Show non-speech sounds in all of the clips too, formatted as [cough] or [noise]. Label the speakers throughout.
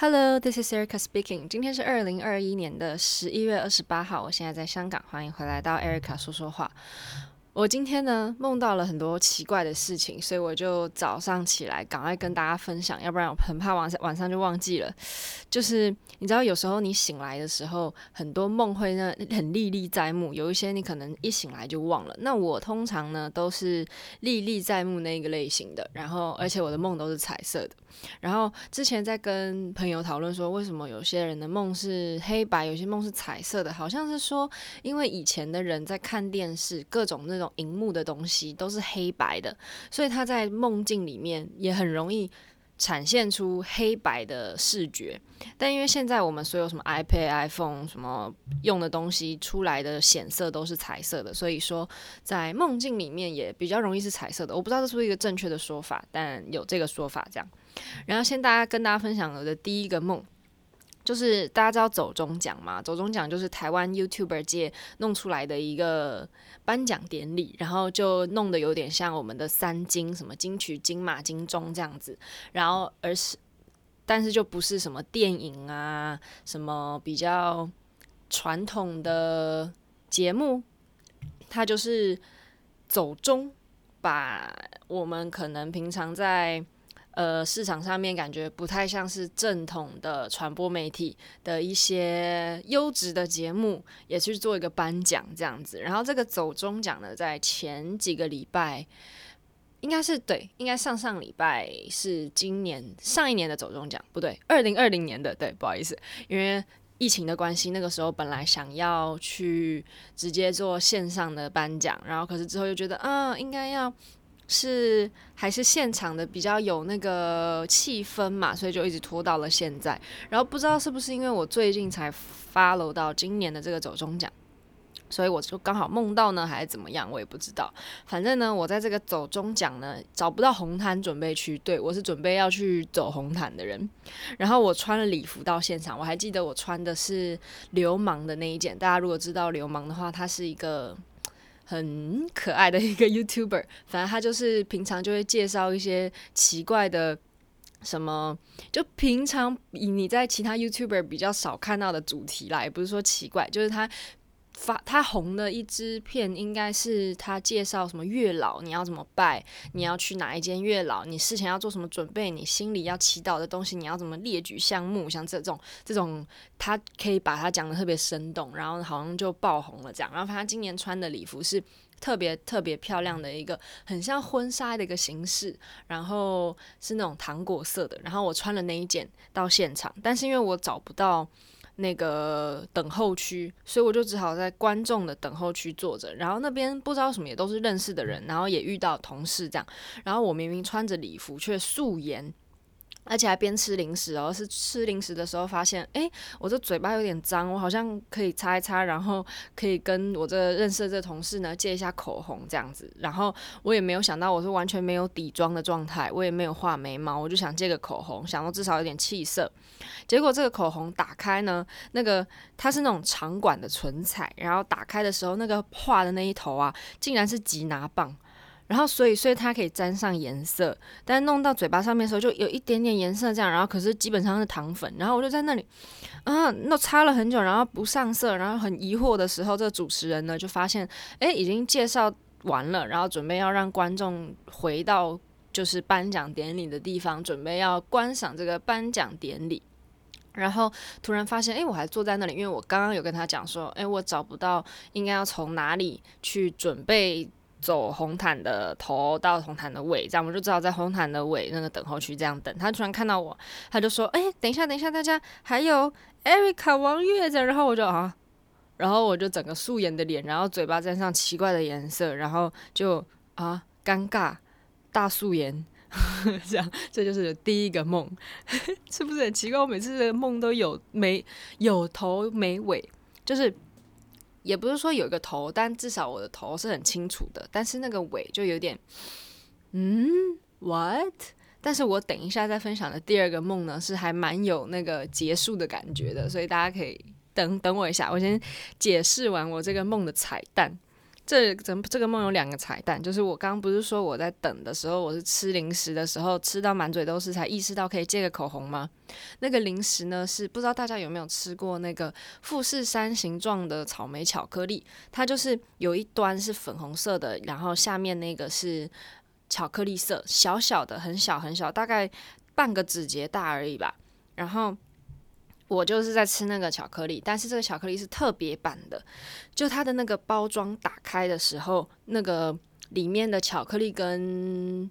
Speaker 1: Hello, this is Erica speaking. 今天是二零二一年的十一月二十八号，我现在在香港，欢迎回来到 Erica 说说话。我今天呢梦到了很多奇怪的事情，所以我就早上起来赶快跟大家分享，要不然我很怕晚上晚上就忘记了。就是你知道，有时候你醒来的时候，很多梦会呢很历历在目，有一些你可能一醒来就忘了。那我通常呢都是历历在目那个类型的，然后而且我的梦都是彩色的。然后之前在跟朋友讨论说，为什么有些人的梦是黑白，有些梦是彩色的？好像是说，因为以前的人在看电视，各种那种。荧幕的东西都是黑白的，所以他在梦境里面也很容易展现出黑白的视觉。但因为现在我们所有什么 iPad、iPhone 什么用的东西出来的显色都是彩色的，所以说在梦境里面也比较容易是彩色的。我不知道这是不是一个正确的说法，但有这个说法这样。然后先大家跟大家分享我的第一个梦。就是大家知道走钟奖嘛？走钟奖就是台湾 YouTuber 界弄出来的一个颁奖典礼，然后就弄得有点像我们的三金，什么金曲、金马、金钟这样子。然后而是，但是就不是什么电影啊，什么比较传统的节目，它就是走钟，把我们可能平常在。呃，市场上面感觉不太像是正统的传播媒体的一些优质的节目，也去做一个颁奖这样子。然后这个走中奖呢，在前几个礼拜，应该是对，应该上上礼拜是今年上一年的走中奖，不对，二零二零年的，对，不好意思，因为疫情的关系，那个时候本来想要去直接做线上的颁奖，然后可是之后又觉得，啊，应该要。是还是现场的比较有那个气氛嘛，所以就一直拖到了现在。然后不知道是不是因为我最近才 follow 到今年的这个走中奖，所以我就刚好梦到呢，还是怎么样，我也不知道。反正呢，我在这个走中奖呢找不到红毯准备去，对，我是准备要去走红毯的人。然后我穿了礼服到现场，我还记得我穿的是流氓的那一件。大家如果知道流氓的话，他是一个。很可爱的 [laughs] 一个 YouTuber，反正他就是平常就会介绍一些奇怪的什么，就平常以你在其他 YouTuber 比较少看到的主题啦，也不是说奇怪，就是他。发他红的一支片，应该是他介绍什么月老，你要怎么拜，你要去哪一间月老，你事前要做什么准备，你心里要祈祷的东西，你要怎么列举项目，像这种这种，他可以把它讲得特别生动，然后好像就爆红了这样。然后他今年穿的礼服是特别特别漂亮的一个，很像婚纱的一个形式，然后是那种糖果色的。然后我穿了那一件到现场，但是因为我找不到。那个等候区，所以我就只好在观众的等候区坐着。然后那边不知道什么也都是认识的人，然后也遇到同事这样。然后我明明穿着礼服，却素颜。而且还边吃零食哦，是吃零食的时候发现，诶，我这嘴巴有点脏，我好像可以擦一擦，然后可以跟我这认识的这同事呢借一下口红这样子。然后我也没有想到我是完全没有底妆的状态，我也没有画眉毛，我就想借个口红，想说至少有点气色。结果这个口红打开呢，那个它是那种长管的唇彩，然后打开的时候那个画的那一头啊，竟然是吉拿棒。然后，所以，所以它可以沾上颜色，但弄到嘴巴上面的时候，就有一点点颜色这样。然后，可是基本上是糖粉。然后我就在那里，啊，那擦了很久，然后不上色，然后很疑惑的时候，这个主持人呢就发现，哎，已经介绍完了，然后准备要让观众回到就是颁奖典礼的地方，准备要观赏这个颁奖典礼。然后突然发现，哎，我还坐在那里，因为我刚刚有跟他讲说，哎，我找不到应该要从哪里去准备。走红毯的头到红毯的尾，这样我们就只好在红毯的尾那个等候区这样等。他突然看到我，他就说：“哎、等一下，等一下，大家还有 Erica 王月这样。”然后我就啊，然后我就整个素颜的脸，然后嘴巴沾上奇怪的颜色，然后就啊尴尬大素颜，[laughs] 这样这就是第一个梦，[laughs] 是不是很奇怪？我每次的梦都有没有头没尾，就是。也不是说有一个头，但至少我的头是很清楚的，但是那个尾就有点，嗯，what？但是我等一下再分享的第二个梦呢，是还蛮有那个结束的感觉的，所以大家可以等等我一下，我先解释完我这个梦的彩蛋。这这这个梦有两个彩蛋，就是我刚刚不是说我在等的时候，我是吃零食的时候吃到满嘴都是，才意识到可以借个口红吗？那个零食呢，是不知道大家有没有吃过那个富士山形状的草莓巧克力，它就是有一端是粉红色的，然后下面那个是巧克力色，小小的，很小很小，大概半个指节大而已吧，然后。我就是在吃那个巧克力，但是这个巧克力是特别版的，就它的那个包装打开的时候，那个里面的巧克力跟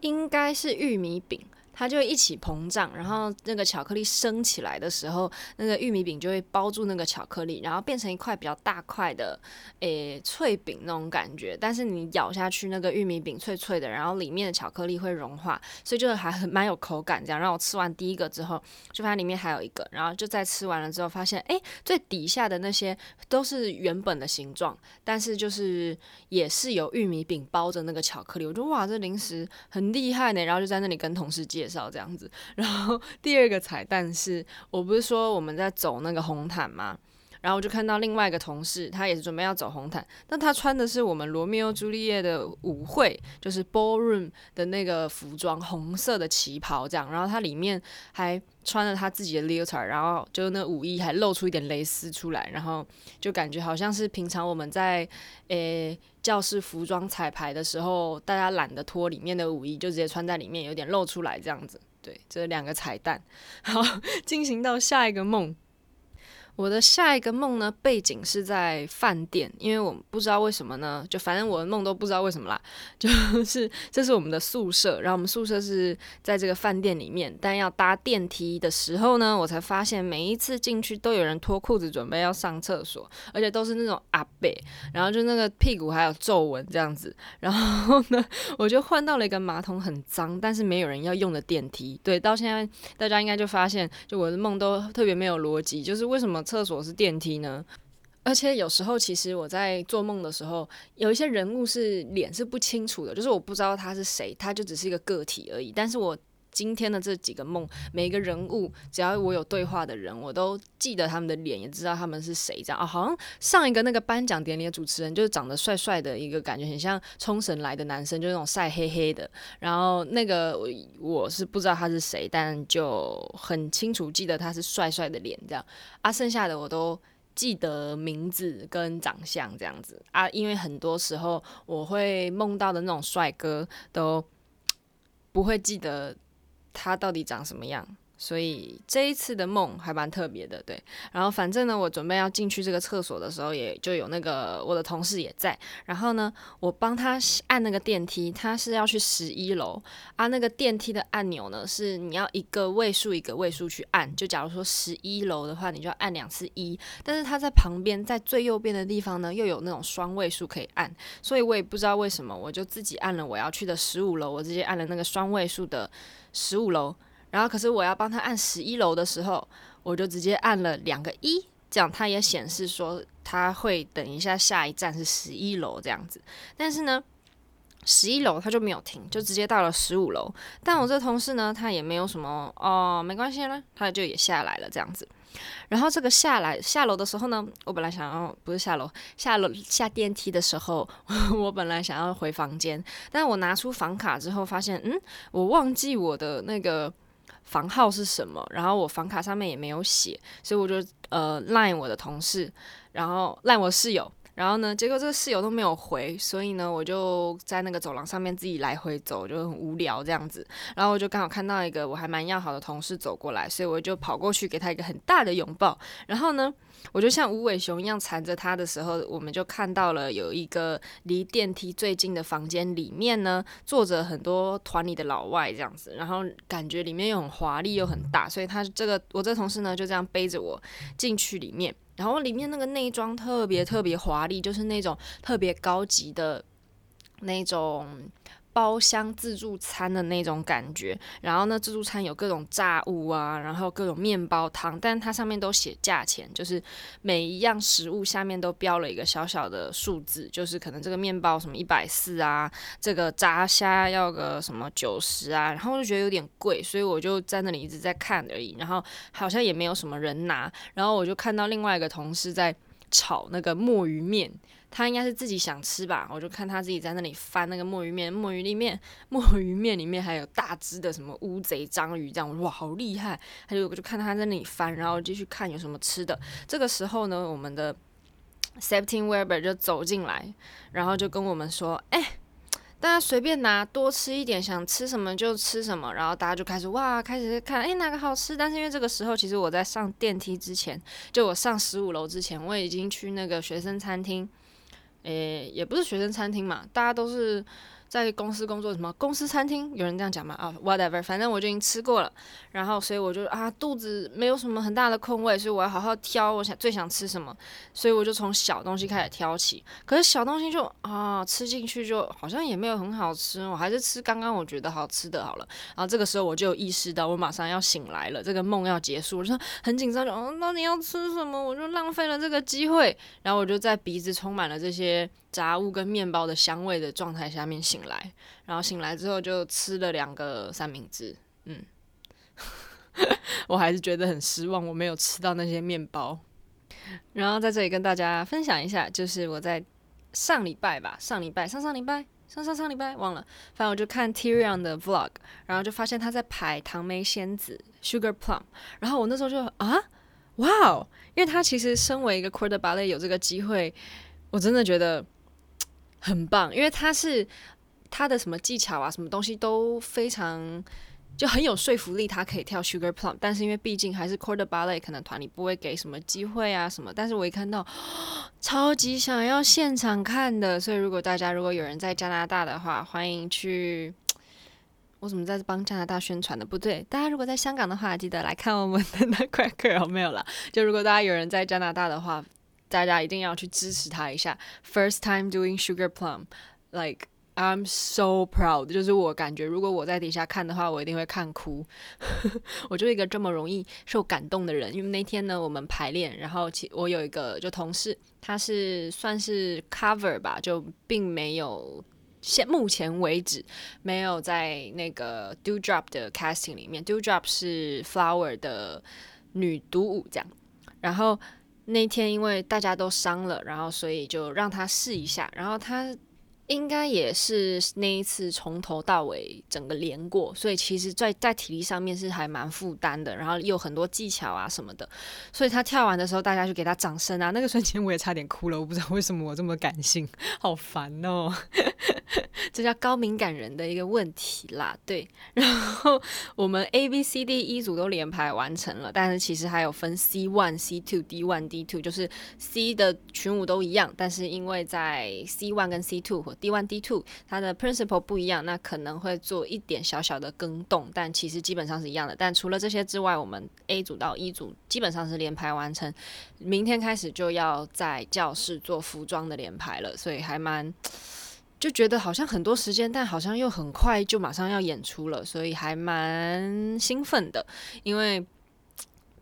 Speaker 1: 应该是玉米饼。它就一起膨胀，然后那个巧克力升起来的时候，那个玉米饼就会包住那个巧克力，然后变成一块比较大块的诶脆饼那种感觉。但是你咬下去，那个玉米饼脆脆的，然后里面的巧克力会融化，所以就还很蛮有口感。这样让我吃完第一个之后，就发现里面还有一个，然后就再吃完了之后，发现诶最底下的那些都是原本的形状，但是就是也是有玉米饼包着那个巧克力。我觉得哇，这零食很厉害呢。然后就在那里跟同事借这样子，[laughs] 然后第二个彩蛋是我不是说我们在走那个红毯吗？然后我就看到另外一个同事，他也是准备要走红毯，但他穿的是我们罗密欧朱丽叶的舞会，就是 ballroom 的那个服装，红色的旗袍这样。然后他里面还穿了他自己的 leotard，然后就那舞衣还露出一点蕾丝出来，然后就感觉好像是平常我们在诶教室服装彩排的时候，大家懒得脱里面的舞衣，就直接穿在里面，有点露出来这样子。对，这两个彩蛋，[laughs] 好，进行到下一个梦。我的下一个梦呢，背景是在饭店，因为我不知道为什么呢，就反正我的梦都不知道为什么啦，[laughs] 就是这是我们的宿舍，然后我们宿舍是在这个饭店里面，但要搭电梯的时候呢，我才发现每一次进去都有人脱裤子准备要上厕所，而且都是那种阿伯，然后就那个屁股还有皱纹这样子，然后呢，我就换到了一个马桶很脏，但是没有人要用的电梯，对，到现在大家应该就发现，就我的梦都特别没有逻辑，就是为什么。厕所是电梯呢，而且有时候其实我在做梦的时候，有一些人物是脸是不清楚的，就是我不知道他是谁，他就只是一个个体而已。但是我今天的这几个梦，每一个人物，只要我有对话的人，我都记得他们的脸，也知道他们是谁。这样啊，好像上一个那个颁奖典礼的主持人，就是长得帅帅的一个，感觉很像冲绳来的男生，就是那种晒黑黑的。然后那个我是不知道他是谁，但就很清楚记得他是帅帅的脸这样啊。剩下的我都记得名字跟长相这样子啊，因为很多时候我会梦到的那种帅哥都不会记得。他到底长什么样？所以这一次的梦还蛮特别的，对。然后反正呢，我准备要进去这个厕所的时候，也就有那个我的同事也在。然后呢，我帮他按那个电梯，他是要去十一楼啊。那个电梯的按钮呢，是你要一个位数一个位数去按。就假如说十一楼的话，你就要按两次一。但是他在旁边，在最右边的地方呢，又有那种双位数可以按。所以我也不知道为什么，我就自己按了我要去的十五楼，我直接按了那个双位数的十五楼。然后，可是我要帮他按十一楼的时候，我就直接按了两个一，这样他也显示说他会等一下下一站是十一楼这样子。但是呢，十一楼他就没有停，就直接到了十五楼。但我这同事呢，他也没有什么哦，没关系啦，他就也下来了这样子。然后这个下来下楼的时候呢，我本来想要不是下楼下楼下电梯的时候，[laughs] 我本来想要回房间，但我拿出房卡之后发现，嗯，我忘记我的那个。房号是什么？然后我房卡上面也没有写，所以我就呃赖我的同事，然后赖我室友，然后呢，结果这个室友都没有回，所以呢，我就在那个走廊上面自己来回走，就很无聊这样子。然后我就刚好看到一个我还蛮要好的同事走过来，所以我就跑过去给他一个很大的拥抱，然后呢。我就像无尾熊一样缠着他的时候，我们就看到了有一个离电梯最近的房间里面呢，坐着很多团里的老外这样子，然后感觉里面又很华丽又很大，所以他这个我这个同事呢就这样背着我进去里面，然后里面那个内装特别特别华丽，就是那种特别高级的那种。包厢自助餐的那种感觉，然后呢，自助餐有各种炸物啊，然后各种面包汤，但它上面都写价钱，就是每一样食物下面都标了一个小小的数字，就是可能这个面包什么一百四啊，这个炸虾要个什么九十啊，然后我就觉得有点贵，所以我就在那里一直在看而已，然后好像也没有什么人拿，然后我就看到另外一个同事在炒那个墨鱼面。他应该是自己想吃吧，我就看他自己在那里翻那个墨鱼面，墨鱼里面 [laughs] 墨鱼面里面还有大只的什么乌贼章鱼，这样哇好厉害，他就我就看他在那里翻，然后继续看有什么吃的。这个时候呢，我们的 Septin Weber 就走进来，然后就跟我们说，哎、大家随便拿，多吃一点，想吃什么就吃什么。然后大家就开始哇，开始看，哎，哪个好吃？但是因为这个时候，其实我在上电梯之前，就我上十五楼之前，我已经去那个学生餐厅，诶，也不是学生餐厅嘛，大家都是。在公司工作什么公司餐厅有人这样讲吗？啊、，whatever，反正我就已经吃过了，然后所以我就啊肚子没有什么很大的空位，所以我要好好挑，我想最想吃什么，所以我就从小东西开始挑起。可是小东西就啊吃进去就好像也没有很好吃，我还是吃刚刚我觉得好吃的好了。然后这个时候我就意识到我马上要醒来了，这个梦要结束，我就很紧张，就哦，那你要吃什么？我就浪费了这个机会，然后我就在鼻子充满了这些。杂物跟面包的香味的状态下面醒来，然后醒来之后就吃了两个三明治，嗯，[laughs] 我还是觉得很失望，我没有吃到那些面包。然后在这里跟大家分享一下，就是我在上礼拜吧，上礼拜、上上礼拜、上上上礼拜忘了，反正我就看 Tyrion 的 Vlog，然后就发现他在排糖梅仙子 Sugar Plum，然后我那时候就啊，哇哦，因为他其实身为一个 Quarter Ballet 有这个机会，我真的觉得。很棒，因为他是他的什么技巧啊，什么东西都非常就很有说服力，他可以跳 Sugar Plum。但是因为毕竟还是 Corps de Ballet，可能团里不会给什么机会啊什么。但是我一看到，超级想要现场看的。所以如果大家如果有人在加拿大的话，欢迎去。我怎么在帮加拿大宣传的？不对，大家如果在香港的话，记得来看我们的 [laughs] Nutcracker 没有了。就如果大家有人在加拿大的话。大家一定要去支持他一下。First time doing Sugar Plum, like I'm so proud。就是我感觉，如果我在底下看的话，我一定会看哭。[laughs] 我就一个这么容易受感动的人。因为那天呢，我们排练，然后其我有一个就同事，他是算是 cover 吧，就并没有现目前为止没有在那个 Dewdrop 的 casting 里面。Dewdrop 是 Flower 的女独舞这样，然后。那天因为大家都伤了，然后所以就让他试一下，然后他应该也是那一次从头到尾整个连过，所以其实在在体力上面是还蛮负担的，然后又有很多技巧啊什么的，所以他跳完的时候大家就给他掌声啊，那个瞬间我也差点哭了，我不知道为什么我这么感性，好烦哦。[laughs] 这叫高敏感人的一个问题啦，对。然后我们 A B C D 一组都连排完成了，但是其实还有分 C one、C two、D one、D two，就是 C 的群舞都一样，但是因为在 C one 跟 C two 或 D one、D two，它的 principle 不一样，那可能会做一点小小的更动，但其实基本上是一样的。但除了这些之外，我们 A 组到 E 组基本上是连排完成，明天开始就要在教室做服装的连排了，所以还蛮。就觉得好像很多时间，但好像又很快就马上要演出了，所以还蛮兴奋的。因为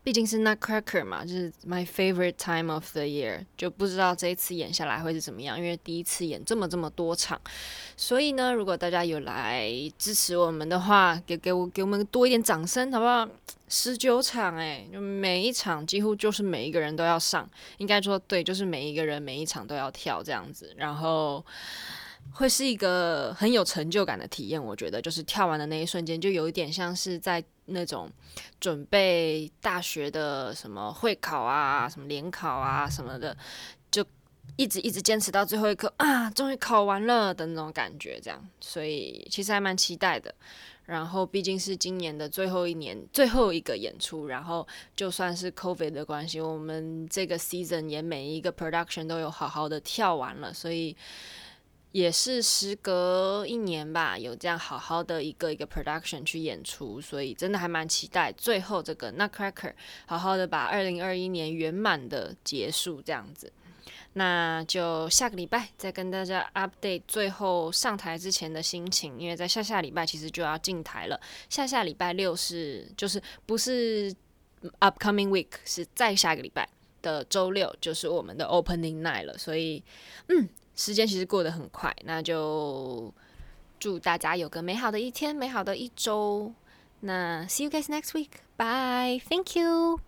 Speaker 1: 毕竟是 Nutcracker 嘛，就是 my favorite time of the year，就不知道这一次演下来会是怎么样。因为第一次演这么这么多场，所以呢，如果大家有来支持我们的话，给给我给我们多一点掌声，好不好？十九场诶，就每一场几乎就是每一个人都要上，应该说对，就是每一个人每一场都要跳这样子，然后。会是一个很有成就感的体验，我觉得就是跳完的那一瞬间，就有一点像是在那种准备大学的什么会考啊、什么联考啊什么的，就一直一直坚持到最后一刻啊，终于考完了的那种感觉，这样，所以其实还蛮期待的。然后毕竟是今年的最后一年，最后一个演出，然后就算是 COVID 的关系，我们这个 season 也每一个 production 都有好好的跳完了，所以。也是时隔一年吧，有这样好好的一个一个 production 去演出，所以真的还蛮期待最后这个 Nutcracker 好好的把二零二一年圆满的结束这样子。那就下个礼拜再跟大家 update 最后上台之前的心情，因为在下下礼拜其实就要进台了。下下礼拜六是就是不是 upcoming week，是再下个礼拜的周六就是我们的 opening night 了，所以嗯。时间其实过得很快，那就祝大家有个美好的一天，美好的一周。那 see you guys next week. Bye. Thank you.